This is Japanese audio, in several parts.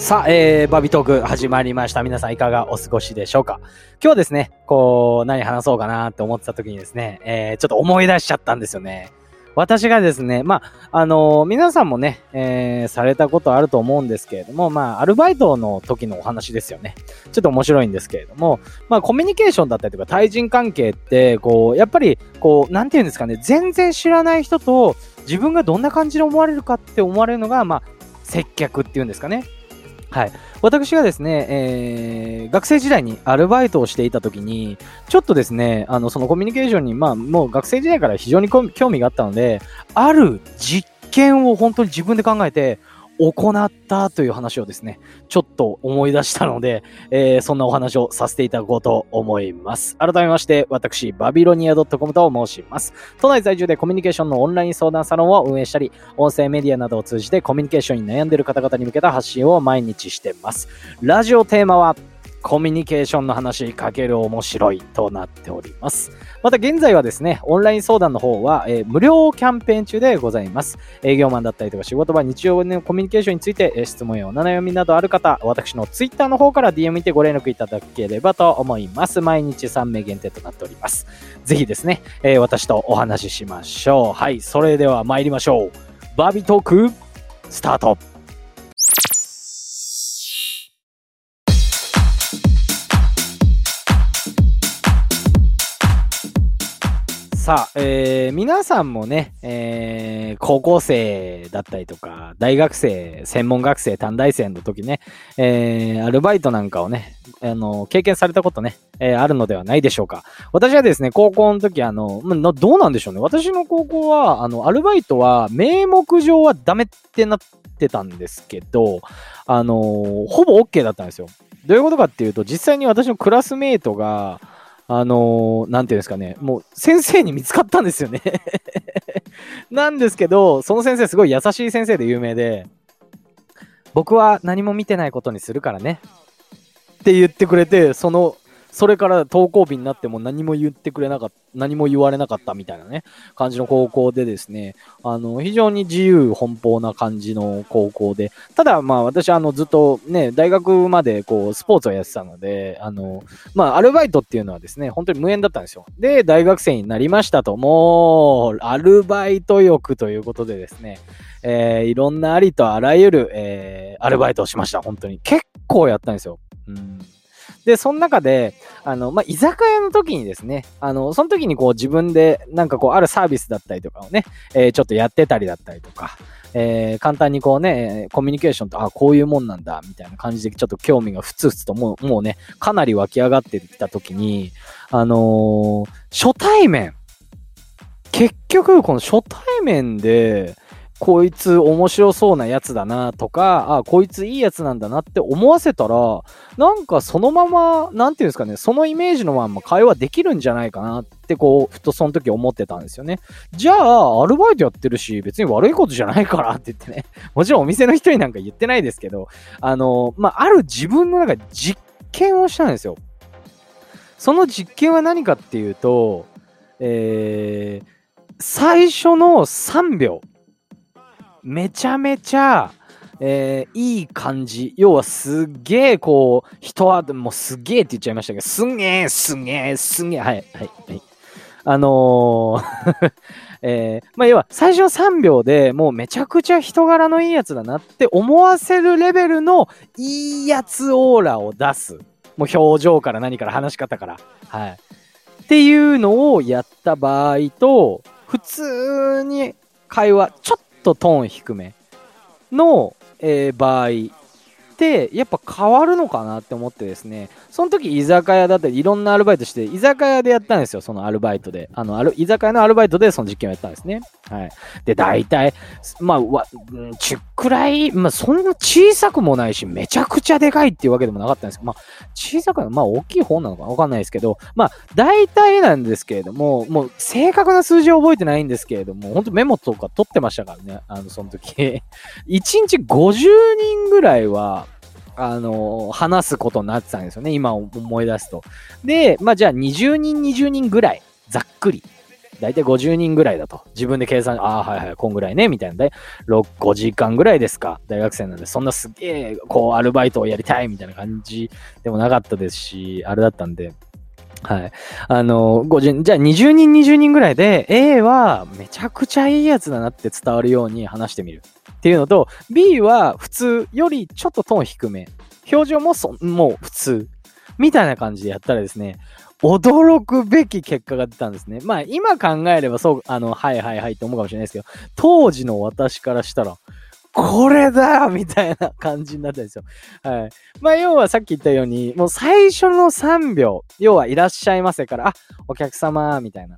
さあ、えー、バビトーク始まりました。皆さんいかがお過ごしでしょうか？今日はですね、こう、何話そうかなって思ってた時にですね、えー、ちょっと思い出しちゃったんですよね。私がですね、まあ、あのー、皆さんもね、えー、されたことあると思うんですけれども、まあ、アルバイトの時のお話ですよね。ちょっと面白いんですけれども、まあ、コミュニケーションだったりとか、対人関係って、こう、やっぱり、こう、なんていうんですかね、全然知らない人と、自分がどんな感じで思われるかって思われるのが、まあ、接客っていうんですかね。はい。私がですね、えー、学生時代にアルバイトをしていた時に、ちょっとですね、あの、そのコミュニケーションに、まあ、もう学生時代から非常に興味があったので、ある実験を本当に自分で考えて、行ったという話をですね、ちょっと思い出したので、えー、そんなお話をさせていただこうと思います。改めまして、私、バビロニア .com と申します。都内在住でコミュニケーションのオンライン相談サロンを運営したり、音声メディアなどを通じてコミュニケーションに悩んでいる方々に向けた発信を毎日してます。ラジオテーマは、コミュニケーションの話かける面白いとなっております。また現在はですね、オンライン相談の方は、えー、無料キャンペーン中でございます。営業マンだったりとか仕事場、日常のコミュニケーションについて、えー、質問やお悩みなどある方、私の Twitter の方から DM にてご連絡いただければと思います。毎日3名限定となっております。ぜひですね、えー、私とお話ししましょう。はい、それでは参りましょう。バービートーク、スタートさあ、えー、皆さんもね、えー、高校生だったりとか、大学生、専門学生、短大生の時ね、えー、アルバイトなんかをね、あの、経験されたことね、え、あるのではないでしょうか。私はですね、高校の時、あの、ま、どうなんでしょうね。私の高校は、あの、アルバイトは、名目上はダメってなってたんですけど、あの、ほぼ OK だったんですよ。どういうことかっていうと、実際に私のクラスメイトが、あのー、なんていうんですかね、もう先生に見つかったんですよね なんですけど、その先生すごい優しい先生で有名で、僕は何も見てないことにするからね。って言ってくれて、そのそれから登校日になっても何も言ってくれなかった、何も言われなかったみたいなね、感じの高校でですね、あの、非常に自由奔放な感じの高校で、ただまあ私あのずっとね、大学までこうスポーツをやってたので、あの、まあアルバイトっていうのはですね、本当に無縁だったんですよ。で、大学生になりましたと、もう、アルバイト欲ということでですね、えー、いろんなありとあらゆる、えー、アルバイトをしました、本当に。結構やったんですよ。うんで、その中で、あの、まあ、居酒屋の時にですね、あの、その時にこう自分でなんかこうあるサービスだったりとかをね、えー、ちょっとやってたりだったりとか、えー、簡単にこうね、コミュニケーションと、あ、こういうもんなんだ、みたいな感じでちょっと興味がふつふつともう、もうね、かなり湧き上がってきた時に、あのー、初対面、結局、この初対面で、こいつ面白そうなやつだなとか、あ、こいついいやつなんだなって思わせたら、なんかそのまま、なんていうんですかね、そのイメージのまま会話できるんじゃないかなってこう、ふとその時思ってたんですよね。じゃあ、アルバイトやってるし、別に悪いことじゃないからって言ってね、もちろんお店の人になんか言ってないですけど、あの、まあ、ある自分の中で実験をしたんですよ。その実験は何かっていうと、えー、最初の3秒。めちゃめちゃ、えー、いい感じ。要はすげえ、こう、人はもうすげえって言っちゃいましたけど、すげえ、すげえ、すげえ、はい、はい、はい。あのー えー、まあ、要は最初の3秒でもうめちゃくちゃ人柄のいいやつだなって思わせるレベルのいいやつオーラを出す。もう表情から何から話し方から。はい。っていうのをやった場合と、普通に会話、ちょっとトーン低めの、えー、場合ってやっぱ変わるのかなって思ってですね。その時居酒屋だったりいろんなアルバイトして居酒屋でやったんですよそのアルバイトで。あの居酒屋のアルバイトでその実験をやったんですね。はい。で大体まあわちっくらいまあそんな小さくもないしめちゃくちゃでかいっていうわけでもなかったんですけどまあ小さくまあ大きい方なのかわかんないですけどまあ大体なんですけれどももう正確な数字は覚えてないんですけれども本当メモとか取ってましたからねあのその時。1日50人ぐらいはあの、話すことになってたんですよね。今思い出すと。で、まあじゃあ20人、20人ぐらい、ざっくり。大体50人ぐらいだと。自分で計算、ああ、はいはい、こんぐらいね、みたいな。で、6、5時間ぐらいですか。大学生なんで、そんなすげえ、こう、アルバイトをやりたい、みたいな感じでもなかったですし、あれだったんで、はい。あの、50、じゃあ20人20人ぐらいで A はめちゃくちゃいいやつだなって伝わるように話してみる。っていうのと、B は普通よりちょっとトーン低め。表情もそ、もう普通。みたいな感じでやったらですね、驚くべき結果が出たんですね。まあ今考えればそう、あの、はいはいはいって思うかもしれないですけど、当時の私からしたら、これだみたいな感じになったんですよ。はい。まあ、要はさっき言ったように、もう最初の3秒、要はいらっしゃいませから、あ、お客様、みたいな。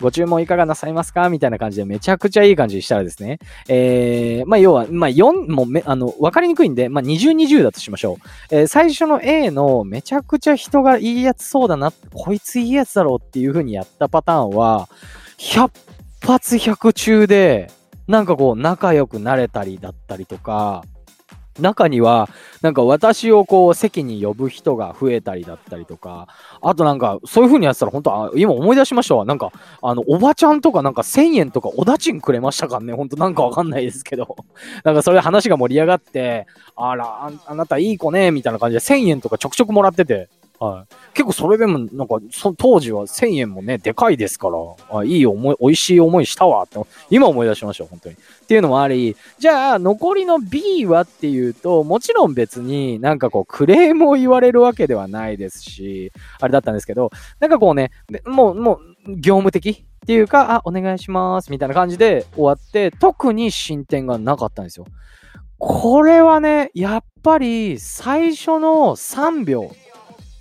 ご注文いかがなさいますか？みたいな感じでめちゃくちゃいい感じにしたらですね。えー、まあ、要は、まあ、4、もめ、あの、わかりにくいんで、まあ、20、20だとしましょう。えー、最初の A のめちゃくちゃ人がいいやつそうだな、こいついいやつだろうっていう風にやったパターンは、100発100中で、なんかこう、仲良くなれたりだったりとか、中には、なんか私をこう席に呼ぶ人が増えたりだったりとか、あとなんかそういう風にやってたら本当あ、今思い出しましたわ。なんか、あの、おばちゃんとかなんか1000円とかおだちんくれましたかね。ほんとなんかわかんないですけど。なんかそれで話が盛り上がって、あらあ、あなたいい子ね、みたいな感じで1000円とかちょくちょくもらってて、はい。結構それでも、なんか、そ当時は1000円もね、でかいですから、あいい思い、美味しい思いしたわって、今思い出しました、本当に。っていうのもあり、じゃあ、残りの B はっていうと、もちろん別になんかこう、クレームを言われるわけではないですし、あれだったんですけど、なんかこうね、もう、もう、業務的っていうか、あ、お願いします、みたいな感じで終わって、特に進展がなかったんですよ。これはね、やっぱり最初の3秒、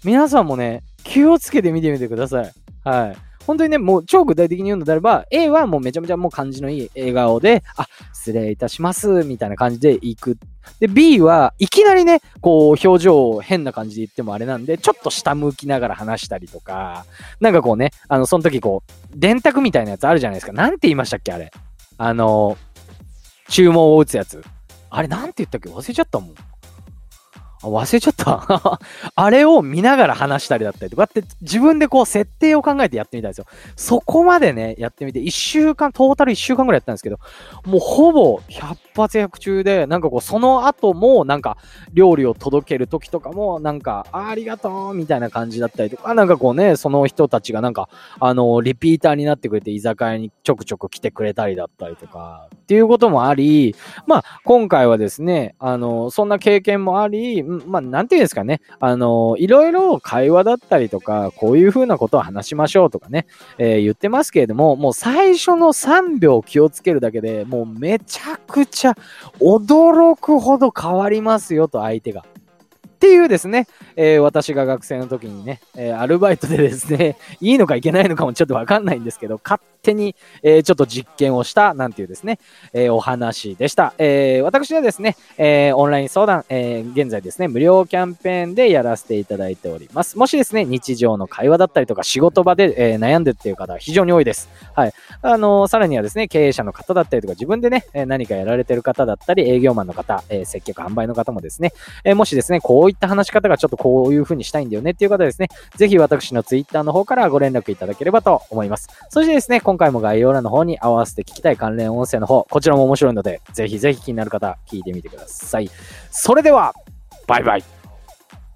皆さんもね、気をつけて見てみてください。はい。本当にね、もう超具体的に言うのであれば、A はもうめちゃめちゃもう感じのいい笑顔で、あ、失礼いたします、みたいな感じで行く。で、B はいきなりね、こう、表情を変な感じで言ってもあれなんで、ちょっと下向きながら話したりとか、なんかこうね、あの、その時こう、電卓みたいなやつあるじゃないですか。なんて言いましたっけあれ。あの、注文を打つやつ。あれなんて言ったっけ？忘れちゃったもん。忘れちゃった あれを見ながら話したりだったりとかって自分でこう設定を考えてやってみたんですよ。そこまでね、やってみて、1週間、トータル1週間ぐらいやったんですけど、もうほぼ100発100中で、なんかこう、その後もなんか料理を届ける時とかも、なんか、ありがとうみたいな感じだったりとか、なんかこうね、その人たちがなんか、あの、リピーターになってくれて居酒屋にちょくちょく来てくれたりだったりとか、っていうこともあり、まあ、今回はですね、あの、そんな経験もあり、まあ、なんていうんですかね、あの、いろいろ会話だったりとか、こういうふうなことを話しましょうとかね、えー、言ってますけれども、もう最初の3秒気をつけるだけでもうめちゃくちゃ驚くほど変わりますよと、相手が。っていうですね、えー、私が学生の時にね、えー、アルバイトでですね、いいのかいけないのかもちょっとわかんないんですけど、勝手に、え、ちょっと実験をした、なんていうですね、えお話でした。え私はですね、えオンライン相談、え現在ですね、無料キャンペーンでやらせていただいております。もしですね、日常の会話だったりとか仕事場で、え悩んでっていう方は非常に多いです。はい。あのさらにはですね、経営者の方だったりとか、自分でね、何かやられてる方だったり、営業マンの方、え接客販売の方もですね、えもしですね、こういった話し方がちょっとこういう風にしたいんだよねっていう方ですね、ぜひ私の Twitter の方からご連絡いただければと思います。そしてですね、今回も概要欄の方に合わせて聞きたい関連音声の方、こちらも面白いので、ぜひぜひ気になる方、聞いてみてください。それでは、バイバイ。